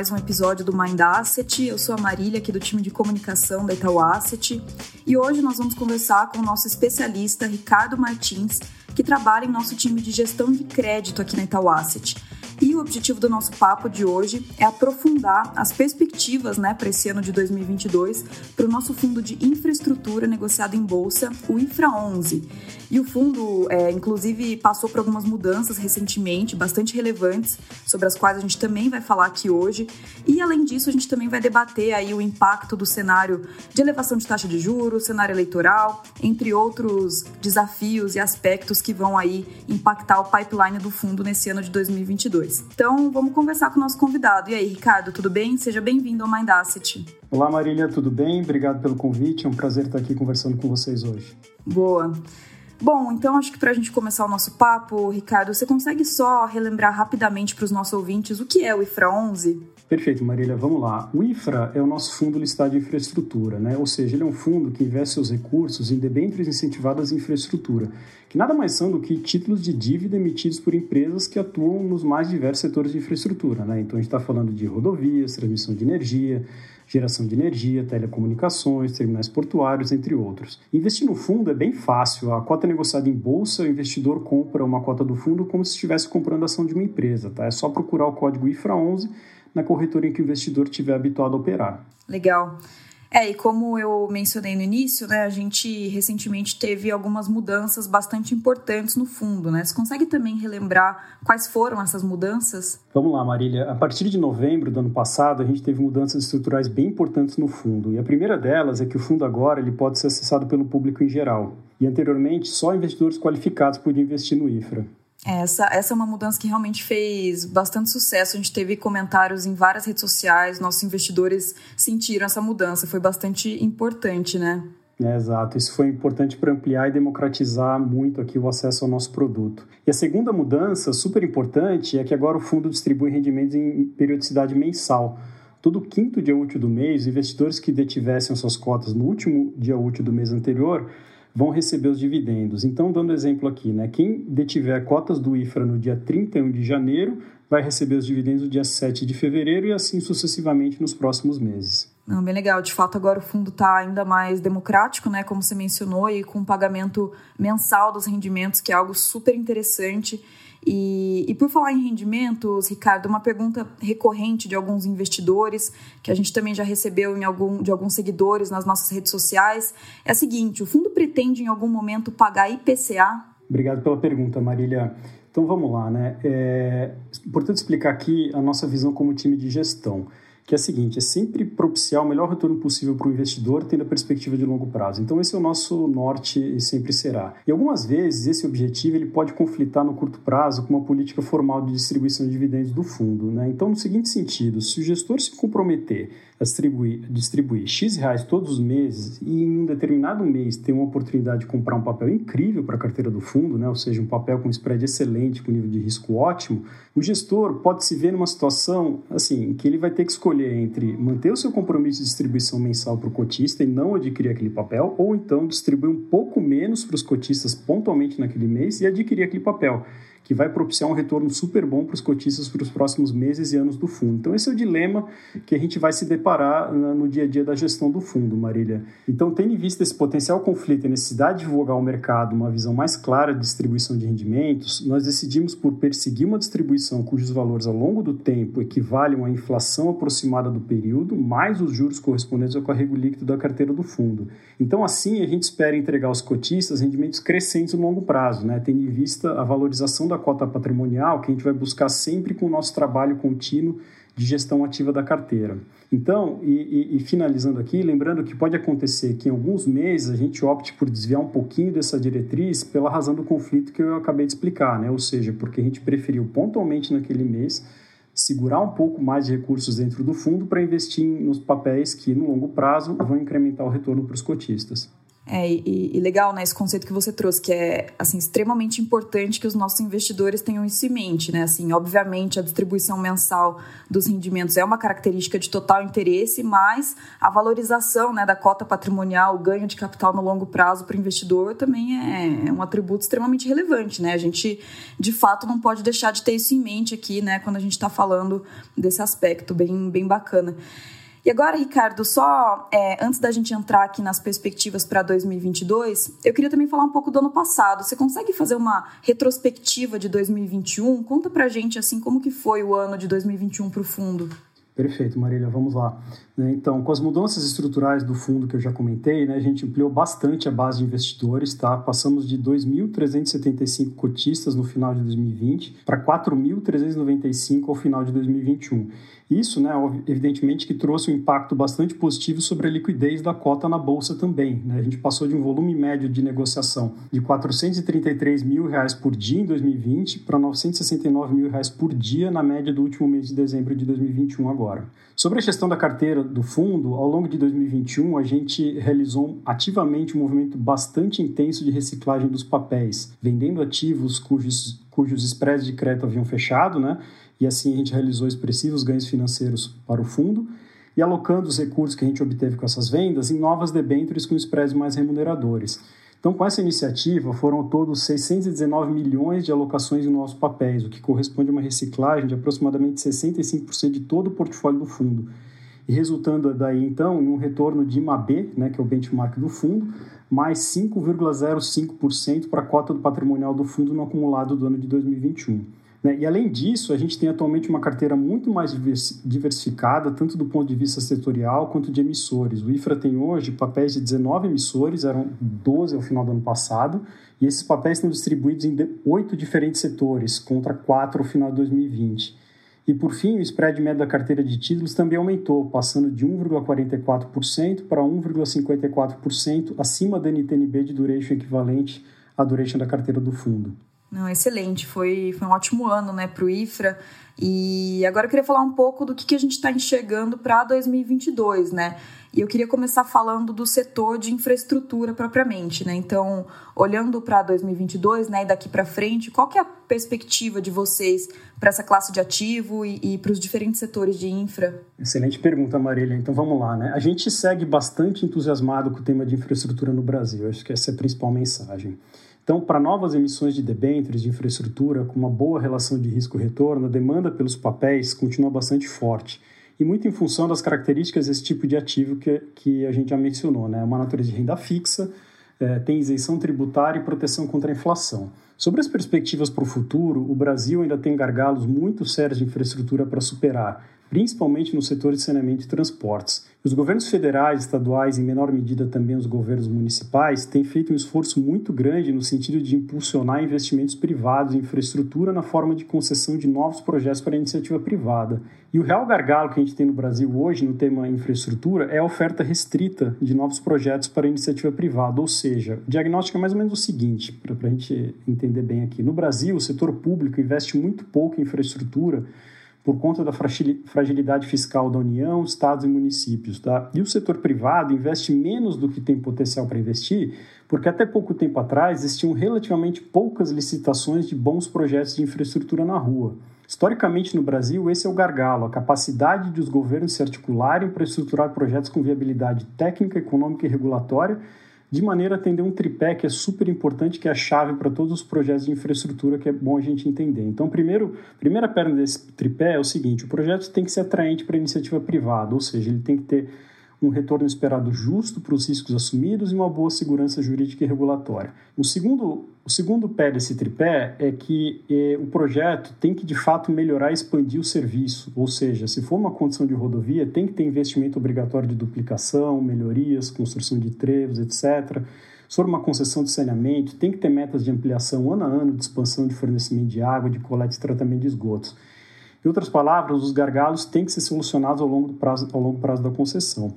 mais um episódio do Mind Asset. Eu sou a Marília, aqui do time de comunicação da Itaú Asset, e hoje nós vamos conversar com o nosso especialista Ricardo Martins, que trabalha em nosso time de gestão de crédito aqui na Itaú Asset. E o objetivo do nosso papo de hoje é aprofundar as perspectivas né, para esse ano de 2022 para o nosso fundo de infraestrutura negociado em bolsa, o Infra 11. E o fundo, é, inclusive, passou por algumas mudanças recentemente, bastante relevantes, sobre as quais a gente também vai falar aqui hoje. E, além disso, a gente também vai debater aí o impacto do cenário de elevação de taxa de juros, cenário eleitoral, entre outros desafios e aspectos que vão aí impactar o pipeline do fundo nesse ano de 2022. Então, vamos conversar com o nosso convidado. E aí, Ricardo, tudo bem? Seja bem-vindo ao Mind Asset. Olá, Marília, tudo bem? Obrigado pelo convite. É um prazer estar aqui conversando com vocês hoje. Boa. Bom, então acho que para a gente começar o nosso papo, Ricardo, você consegue só relembrar rapidamente para os nossos ouvintes o que é o IFRA 11? Perfeito, Marília. Vamos lá. O IFRA é o nosso fundo listado de infraestrutura, né? ou seja, ele é um fundo que investe seus recursos em debêntures incentivadas em infraestrutura, que nada mais são do que títulos de dívida emitidos por empresas que atuam nos mais diversos setores de infraestrutura. Né? Então a gente está falando de rodovias, transmissão de energia, geração de energia, telecomunicações, terminais portuários, entre outros. Investir no fundo é bem fácil. A cota negociada em bolsa, o investidor compra uma cota do fundo como se estivesse comprando ação de uma empresa. Tá? É só procurar o código IFRA 11 na corretora em que o investidor estiver habituado a operar. Legal. É, e como eu mencionei no início, né, a gente recentemente teve algumas mudanças bastante importantes no fundo, né? Você consegue também relembrar quais foram essas mudanças? Vamos lá, Marília. A partir de novembro do ano passado, a gente teve mudanças estruturais bem importantes no fundo. E a primeira delas é que o fundo agora ele pode ser acessado pelo público em geral. E anteriormente, só investidores qualificados podiam investir no IFRA. Essa, essa é uma mudança que realmente fez bastante sucesso. A gente teve comentários em várias redes sociais, nossos investidores sentiram essa mudança, foi bastante importante, né? É, exato, isso foi importante para ampliar e democratizar muito aqui o acesso ao nosso produto. E a segunda mudança, super importante, é que agora o fundo distribui rendimentos em periodicidade mensal. Todo quinto dia útil do mês, investidores que detivessem suas cotas no último dia útil do mês anterior vão receber os dividendos. Então, dando exemplo aqui, né, quem detiver cotas do IFRA no dia 31 de janeiro vai receber os dividendos no dia 7 de fevereiro e assim sucessivamente nos próximos meses. Não, bem legal. De fato, agora o fundo está ainda mais democrático, né? Como você mencionou, e com pagamento mensal dos rendimentos, que é algo super interessante. E, e, por falar em rendimentos, Ricardo, uma pergunta recorrente de alguns investidores, que a gente também já recebeu em algum, de alguns seguidores nas nossas redes sociais, é a seguinte: o fundo pretende em algum momento pagar IPCA? Obrigado pela pergunta, Marília. Então vamos lá, né? É importante explicar aqui a nossa visão como time de gestão que é a seguinte: é sempre propiciar o melhor retorno possível para o investidor, tendo a perspectiva de longo prazo. Então, esse é o nosso norte e sempre será. E algumas vezes, esse objetivo ele pode conflitar no curto prazo com uma política formal de distribuição de dividendos do fundo. Né? Então, no seguinte sentido, se o gestor se comprometer a distribuir, distribuir X reais todos os meses e em um determinado mês ter uma oportunidade de comprar um papel incrível para a carteira do fundo, né? ou seja, um papel com spread excelente, com nível de risco ótimo, o gestor pode se ver numa situação assim que ele vai ter que escolher entre manter o seu compromisso de distribuição mensal para o cotista e não adquirir aquele papel, ou então distribuir um pouco menos para os cotistas pontualmente naquele mês e adquirir aquele papel que vai propiciar um retorno super bom para os cotistas para os próximos meses e anos do fundo. Então, esse é o dilema que a gente vai se deparar no dia a dia da gestão do fundo, Marília. Então, tendo em vista esse potencial conflito e necessidade de divulgar ao mercado uma visão mais clara de distribuição de rendimentos, nós decidimos por perseguir uma distribuição cujos valores ao longo do tempo equivalem à inflação aproximada do período, mais os juros correspondentes ao carrego líquido da carteira do fundo. Então, assim, a gente espera entregar aos cotistas rendimentos crescentes no longo prazo, né? tendo em vista a valorização da cota patrimonial que a gente vai buscar sempre com o nosso trabalho contínuo de gestão ativa da carteira. Então, e, e, e, finalizando aqui, lembrando que pode acontecer que em alguns meses a gente opte por desviar um pouquinho dessa diretriz pela razão do conflito que eu acabei de explicar, né? ou seja, porque a gente preferiu pontualmente naquele mês segurar um pouco mais de recursos dentro do fundo para investir nos papéis que, no longo prazo, vão incrementar o retorno para os cotistas. É, e, e, legal, né, esse conceito que você trouxe, que é, assim, extremamente importante que os nossos investidores tenham isso em mente, né? Assim, obviamente, a distribuição mensal dos rendimentos é uma característica de total interesse, mas a valorização, né, da cota patrimonial, o ganho de capital no longo prazo para o investidor também é, é um atributo extremamente relevante, né? A gente, de fato, não pode deixar de ter isso em mente aqui, né, quando a gente está falando desse aspecto bem, bem bacana. E agora, Ricardo, só é, antes da gente entrar aqui nas perspectivas para 2022, eu queria também falar um pouco do ano passado. Você consegue fazer uma retrospectiva de 2021? Conta para gente assim como que foi o ano de 2021 para o fundo. Perfeito, Marília, vamos lá. Então, com as mudanças estruturais do fundo que eu já comentei, né, a gente ampliou bastante a base de investidores, tá? Passamos de 2.375 cotistas no final de 2020 para 4.395 ao final de 2021. Isso, né, evidentemente, que trouxe um impacto bastante positivo sobre a liquidez da cota na bolsa também. Né? A gente passou de um volume médio de negociação de 433 mil reais por dia em 2020 para 969 mil reais por dia na média do último mês de dezembro de 2021 agora. Sobre a gestão da carteira do fundo, ao longo de 2021 a gente realizou ativamente um movimento bastante intenso de reciclagem dos papéis, vendendo ativos cujos, cujos spreads de crédito haviam fechado, né? e assim a gente realizou expressivos ganhos financeiros para o fundo e alocando os recursos que a gente obteve com essas vendas em novas debêntures com spreads mais remuneradores. Então, com essa iniciativa, foram todos 619 milhões de alocações em novos papéis, o que corresponde a uma reciclagem de aproximadamente 65% de todo o portfólio do fundo. E resultando daí, então, em um retorno de IMAB, né, que é o benchmark do fundo, mais 5,05% para a cota do patrimonial do fundo no acumulado do ano de 2021. Né? E além disso, a gente tem atualmente uma carteira muito mais diversificada, tanto do ponto de vista setorial quanto de emissores. O IFRA tem hoje papéis de 19 emissores, eram 12 ao final do ano passado, e esses papéis estão distribuídos em oito diferentes setores, contra quatro ao final de 2020. E por fim, o spread médio da carteira de títulos também aumentou, passando de 1,44% para 1,54% acima da NTNB de duration equivalente à duration da carteira do fundo. Não, excelente, foi, foi um ótimo ano né, para o IFRA. E agora eu queria falar um pouco do que, que a gente está enxergando para 2022, né? E eu queria começar falando do setor de infraestrutura propriamente, né? Então, olhando para 2022, né, e daqui para frente, qual que é a perspectiva de vocês para essa classe de ativo e, e para os diferentes setores de infra? Excelente pergunta, Marília. Então, vamos lá, né? A gente segue bastante entusiasmado com o tema de infraestrutura no Brasil. Acho que essa é a principal mensagem. Então, para novas emissões de debêntures de infraestrutura com uma boa relação de risco-retorno, a demanda pelos papéis continua bastante forte. E muito em função das características desse tipo de ativo que, que a gente já mencionou, né? Uma natureza de renda fixa, é, tem isenção tributária e proteção contra a inflação. Sobre as perspectivas para o futuro, o Brasil ainda tem gargalos muito sérios de infraestrutura para superar, principalmente no setor de saneamento e transportes. Os governos federais, estaduais e, em menor medida, também os governos municipais, têm feito um esforço muito grande no sentido de impulsionar investimentos privados em infraestrutura na forma de concessão de novos projetos para iniciativa privada. E o real gargalo que a gente tem no Brasil hoje no tema infraestrutura é a oferta restrita de novos projetos para iniciativa privada. Ou seja, o diagnóstico é mais ou menos o seguinte, para a gente entender bem aqui. No Brasil, o setor público investe muito pouco em infraestrutura por conta da fragilidade fiscal da União, estados e municípios. Tá? E o setor privado investe menos do que tem potencial para investir, porque até pouco tempo atrás existiam relativamente poucas licitações de bons projetos de infraestrutura na rua. Historicamente, no Brasil, esse é o gargalo, a capacidade de os governos se articularem para estruturar projetos com viabilidade técnica, econômica e regulatória de maneira a atender um tripé que é super importante, que é a chave para todos os projetos de infraestrutura que é bom a gente entender. Então, primeiro, primeira perna desse tripé é o seguinte: o projeto tem que ser atraente para a iniciativa privada, ou seja, ele tem que ter um retorno esperado justo para os riscos assumidos e uma boa segurança jurídica e regulatória. O segundo, o segundo pé desse tripé é que eh, o projeto tem que, de fato, melhorar e expandir o serviço, ou seja, se for uma condição de rodovia, tem que ter investimento obrigatório de duplicação, melhorias, construção de trevos, etc., se for uma concessão de saneamento, tem que ter metas de ampliação ano a ano de expansão de fornecimento de água, de coleta e tratamento de esgotos. Em outras palavras, os gargalos têm que ser solucionados ao longo prazo, ao longo prazo da concessão.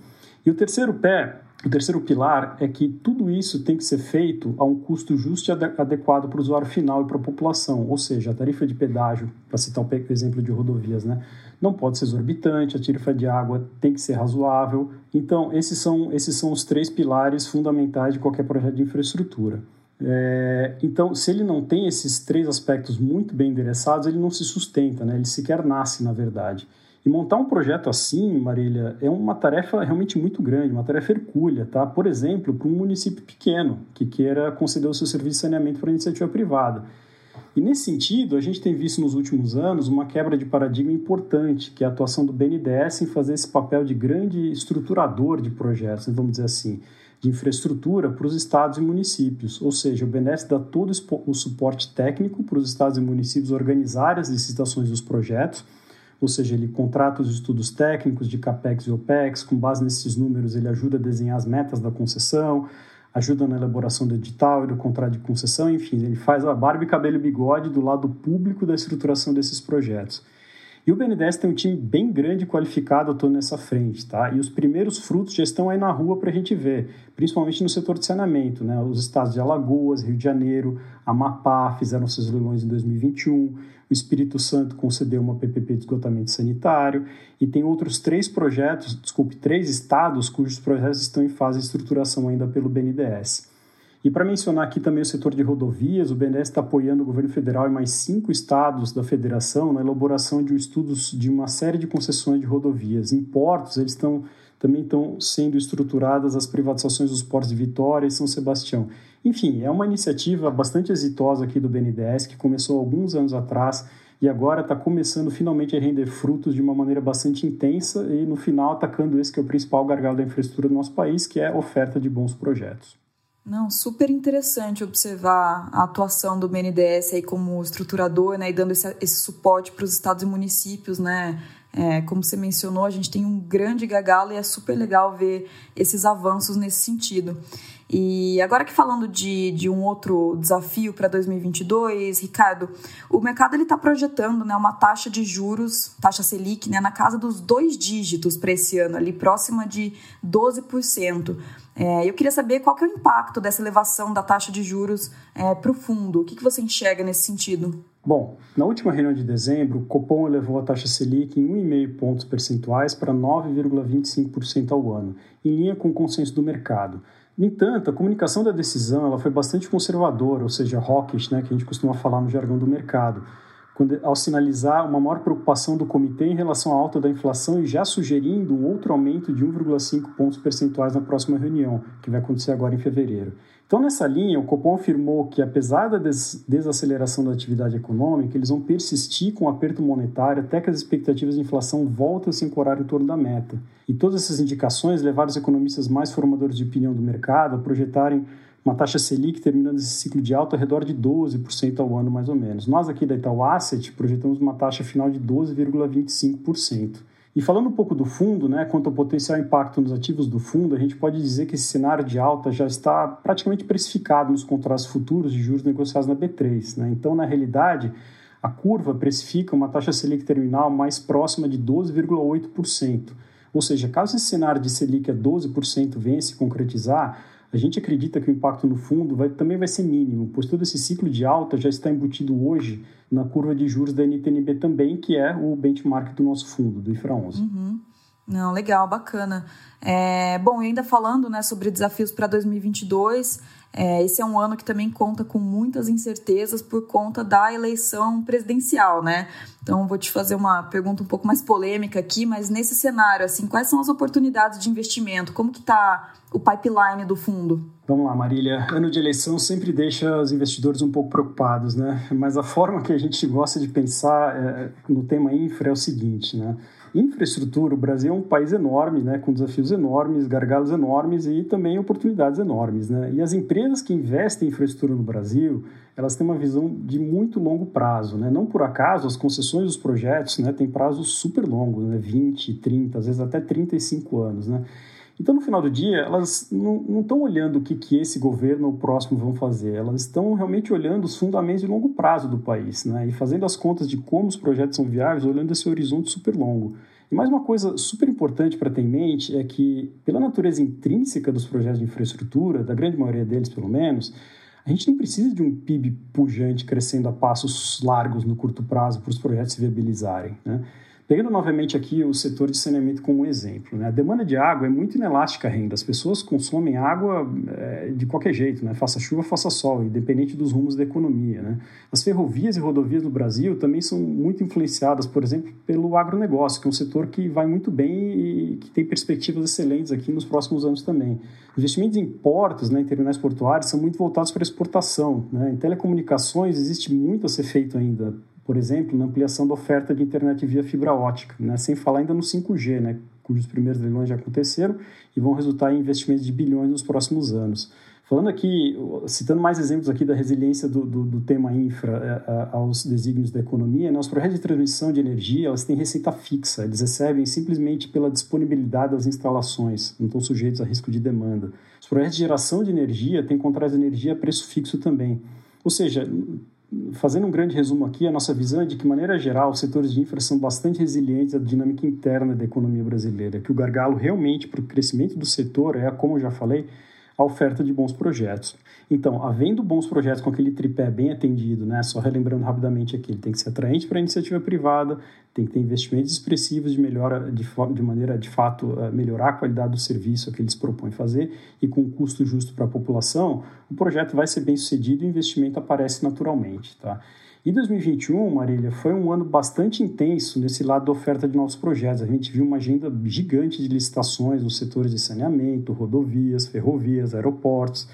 E o terceiro pé, o terceiro pilar é que tudo isso tem que ser feito a um custo justo e adequado para o usuário final e para a população, ou seja, a tarifa de pedágio, para citar o exemplo de rodovias, né, não pode ser exorbitante, a tarifa de água tem que ser razoável. Então, esses são, esses são os três pilares fundamentais de qualquer projeto de infraestrutura. É, então, se ele não tem esses três aspectos muito bem endereçados, ele não se sustenta, né? ele sequer nasce, na verdade. E montar um projeto assim, Marília, é uma tarefa realmente muito grande, uma tarefa hercúlea, tá? Por exemplo, para um município pequeno que queira conceder o seu serviço de saneamento para iniciativa privada. E nesse sentido, a gente tem visto nos últimos anos uma quebra de paradigma importante, que é a atuação do BNDES em fazer esse papel de grande estruturador de projetos, vamos dizer assim, de infraestrutura para os estados e municípios. Ou seja, o BNDES dá todo o suporte técnico para os estados e municípios organizarem as licitações dos projetos, ou seja, ele contrata os estudos técnicos de CAPEX e OPEX, com base nesses números ele ajuda a desenhar as metas da concessão, ajuda na elaboração do edital e do contrato de concessão, enfim, ele faz a barba e cabelo e bigode do lado público da estruturação desses projetos. E o BNDES tem um time bem grande qualificado atuando nessa frente, tá? E os primeiros frutos já estão aí na rua para a gente ver, principalmente no setor de saneamento, né? Os estados de Alagoas, Rio de Janeiro, Amapá fizeram seus leilões em 2021, o Espírito Santo concedeu uma PPP de esgotamento sanitário e tem outros três projetos, desculpe, três estados cujos projetos estão em fase de estruturação ainda pelo BNDES. E para mencionar aqui também o setor de rodovias, o BNDES está apoiando o governo federal e mais cinco estados da federação na elaboração de um estudos de uma série de concessões de rodovias. Em portos, eles estão também estão sendo estruturadas as privatizações dos portos de Vitória e São Sebastião. Enfim, é uma iniciativa bastante exitosa aqui do BNDES, que começou alguns anos atrás e agora está começando finalmente a render frutos de uma maneira bastante intensa e, no final, atacando esse que é o principal gargalo da infraestrutura do nosso país, que é a oferta de bons projetos. Não, super interessante observar a atuação do BNDES aí como estruturador, né, e dando esse, esse suporte para os estados e municípios, né, é, como você mencionou, a gente tem um grande gagalo e é super legal ver esses avanços nesse sentido. E agora que falando de, de um outro desafio para 2022, Ricardo, o mercado está projetando né, uma taxa de juros, taxa Selic, né, na casa dos dois dígitos para esse ano, ali próxima de 12%. É, eu queria saber qual que é o impacto dessa elevação da taxa de juros é, para o fundo. O que, que você enxerga nesse sentido? Bom, na última reunião de dezembro, o Copom elevou a taxa Selic em 1,5 pontos percentuais para 9,25% ao ano, em linha com o consenso do mercado. No entanto, a comunicação da decisão ela foi bastante conservadora, ou seja, hawkish, né, que a gente costuma falar no jargão do mercado, quando, ao sinalizar uma maior preocupação do comitê em relação à alta da inflação e já sugerindo um outro aumento de 1,5 pontos percentuais na próxima reunião, que vai acontecer agora em fevereiro. Então, nessa linha, o Copom afirmou que, apesar da des desaceleração da atividade econômica, eles vão persistir com o aperto monetário até que as expectativas de inflação voltem a se ancorar em torno da meta. E todas essas indicações levaram os economistas mais formadores de opinião do mercado a projetarem uma taxa Selic terminando esse ciclo de alta ao redor de 12% ao ano, mais ou menos. Nós aqui da Itaú Asset projetamos uma taxa final de 12,25%. E falando um pouco do fundo, né, quanto ao potencial impacto nos ativos do fundo, a gente pode dizer que esse cenário de alta já está praticamente precificado nos contratos futuros de juros negociados na B3. Né? Então, na realidade, a curva precifica uma taxa Selic terminal mais próxima de 12,8%. Ou seja, caso esse cenário de Selic a 12% venha se concretizar, a gente acredita que o impacto no fundo vai, também vai ser mínimo, pois todo esse ciclo de alta já está embutido hoje na curva de juros da NTNB também, que é o benchmark do nosso fundo, do IFRA 11. Uhum. Não, legal, bacana. É, bom, ainda falando né, sobre desafios para 2022, é, esse é um ano que também conta com muitas incertezas por conta da eleição presidencial, né? Então, vou te fazer uma pergunta um pouco mais polêmica aqui, mas nesse cenário, assim, quais são as oportunidades de investimento? Como que está o pipeline do fundo? Vamos lá, Marília. Ano de eleição sempre deixa os investidores um pouco preocupados, né? Mas a forma que a gente gosta de pensar é, no tema infra é o seguinte, né? Infraestrutura, o Brasil é um país enorme, né, com desafios enormes, gargalos enormes e também oportunidades enormes. Né? E as empresas que investem em infraestrutura no Brasil, elas têm uma visão de muito longo prazo. Né? Não por acaso, as concessões dos projetos né, têm prazos super longos, né? 20, 30, às vezes até 35 anos. Né? Então, no final do dia, elas não estão olhando o que, que esse governo ou o próximo vão fazer, elas estão realmente olhando os fundamentos de longo prazo do país, né? e fazendo as contas de como os projetos são viáveis, olhando esse horizonte super longo. E mais uma coisa super importante para ter em mente é que, pela natureza intrínseca dos projetos de infraestrutura, da grande maioria deles pelo menos, a gente não precisa de um PIB pujante crescendo a passos largos no curto prazo para os projetos se viabilizarem. Né? Pegando novamente aqui o setor de saneamento como exemplo, né? a demanda de água é muito inelástica renda. As pessoas consomem água é, de qualquer jeito, né? faça chuva, faça sol, independente dos rumos da economia. Né? As ferrovias e rodovias no Brasil também são muito influenciadas, por exemplo, pelo agronegócio, que é um setor que vai muito bem e que tem perspectivas excelentes aqui nos próximos anos também. Investimentos em portos, né, em terminais portuários, são muito voltados para exportação. Né? Em telecomunicações existe muito a ser feito ainda por exemplo, na ampliação da oferta de internet via fibra ótica, né? sem falar ainda no 5G, né? cujos primeiros leilões já aconteceram e vão resultar em investimentos de bilhões nos próximos anos. Falando aqui, citando mais exemplos aqui da resiliência do, do, do tema infra é, aos desígnios da economia, né, os projetos de transmissão de energia elas têm receita fixa, eles recebem simplesmente pela disponibilidade das instalações, não estão sujeitos a risco de demanda. Os projetos de geração de energia têm contratos de energia a preço fixo também. Ou seja, fazendo um grande resumo aqui, a nossa visão é de que, de maneira geral, os setores de infra são bastante resilientes à dinâmica interna da economia brasileira, que o gargalo realmente para o crescimento do setor é, como eu já falei, a oferta de bons projetos. Então, havendo bons projetos com aquele tripé bem atendido, né, só relembrando rapidamente aqui, ele tem que ser atraente para a iniciativa privada, tem que ter investimentos expressivos de melhora, de, de maneira de fato eh, melhorar a qualidade do serviço que eles propõem fazer e com um custo justo para a população, o projeto vai ser bem sucedido e o investimento aparece naturalmente. Tá? E 2021, Marília, foi um ano bastante intenso nesse lado da oferta de novos projetos. A gente viu uma agenda gigante de licitações nos setores de saneamento, rodovias, ferrovias, aeroportos,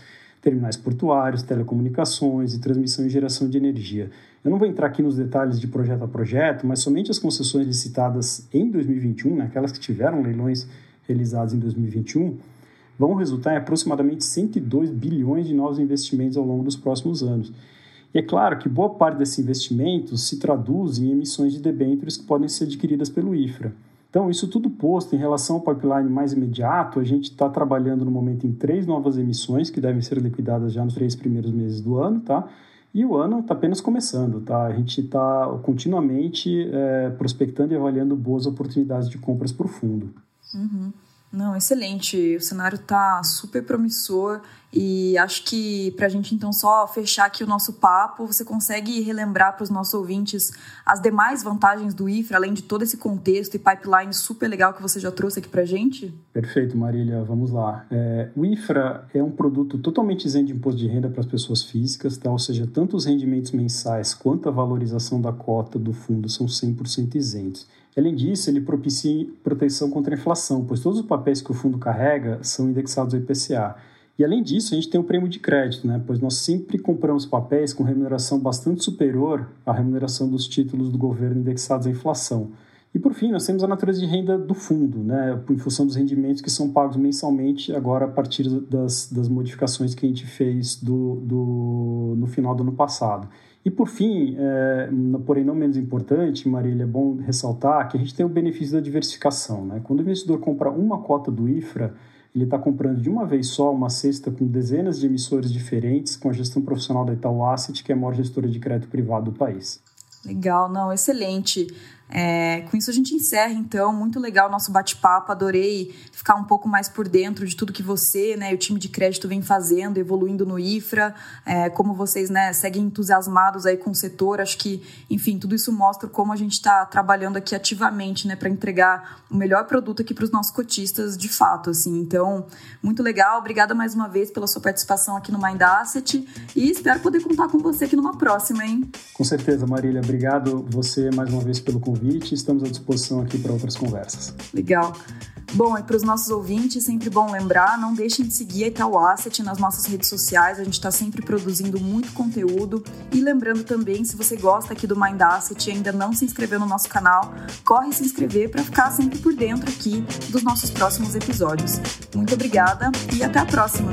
terminais portuários, telecomunicações e transmissão e geração de energia. Eu não vou entrar aqui nos detalhes de projeto a projeto, mas somente as concessões licitadas em 2021, né, aquelas que tiveram leilões realizados em 2021, vão resultar em aproximadamente 102 bilhões de novos investimentos ao longo dos próximos anos. E é claro que boa parte desses investimentos se traduz em emissões de debêntures que podem ser adquiridas pelo IFRA. Então, isso tudo posto em relação ao pipeline mais imediato, a gente está trabalhando no momento em três novas emissões que devem ser liquidadas já nos três primeiros meses do ano, tá? E o ano está apenas começando, tá? A gente está continuamente é, prospectando e avaliando boas oportunidades de compras para o fundo. Uhum. Não, excelente. O cenário está super promissor e acho que para a gente então só fechar aqui o nosso papo, você consegue relembrar para os nossos ouvintes as demais vantagens do IFRA, além de todo esse contexto e pipeline super legal que você já trouxe aqui para a gente? Perfeito, Marília. Vamos lá. É, o IFRA é um produto totalmente isento de imposto de renda para as pessoas físicas, tá? ou seja, tanto os rendimentos mensais quanto a valorização da cota do fundo são 100% isentos. Além disso, ele propicia proteção contra a inflação, pois todos os papéis que o fundo carrega são indexados ao IPCA. E além disso, a gente tem o prêmio de crédito, né? pois nós sempre compramos papéis com remuneração bastante superior à remuneração dos títulos do governo indexados à inflação. E por fim, nós temos a natureza de renda do fundo, né? em função dos rendimentos que são pagos mensalmente, agora a partir das, das modificações que a gente fez do, do, no final do ano passado. E por fim, é, porém não menos importante, Marília, é bom ressaltar que a gente tem o benefício da diversificação. Né? Quando o investidor compra uma cota do IFRA, ele está comprando de uma vez só uma cesta com dezenas de emissores diferentes, com a gestão profissional da Itaú Asset, que é a maior gestora de crédito privado do país. Legal, não, excelente. É, com isso a gente encerra, então. Muito legal o nosso bate-papo. Adorei ficar um pouco mais por dentro de tudo que você né, e o time de crédito vem fazendo, evoluindo no IFRA, é, como vocês né, seguem entusiasmados aí com o setor. Acho que, enfim, tudo isso mostra como a gente está trabalhando aqui ativamente né, para entregar o melhor produto aqui para os nossos cotistas de fato. Assim. Então, muito legal. Obrigada mais uma vez pela sua participação aqui no Mind Asset e espero poder contar com você aqui numa próxima, hein? Com certeza, Marília. Obrigado você mais uma vez pelo convite convite e estamos à disposição aqui para outras conversas. Legal. Bom, e para os nossos ouvintes, sempre bom lembrar, não deixem de seguir a Itaú Asset nas nossas redes sociais, a gente está sempre produzindo muito conteúdo. E lembrando também, se você gosta aqui do Mind Asset e ainda não se inscreveu no nosso canal, corre se inscrever para ficar sempre por dentro aqui dos nossos próximos episódios. Muito obrigada e até a próxima!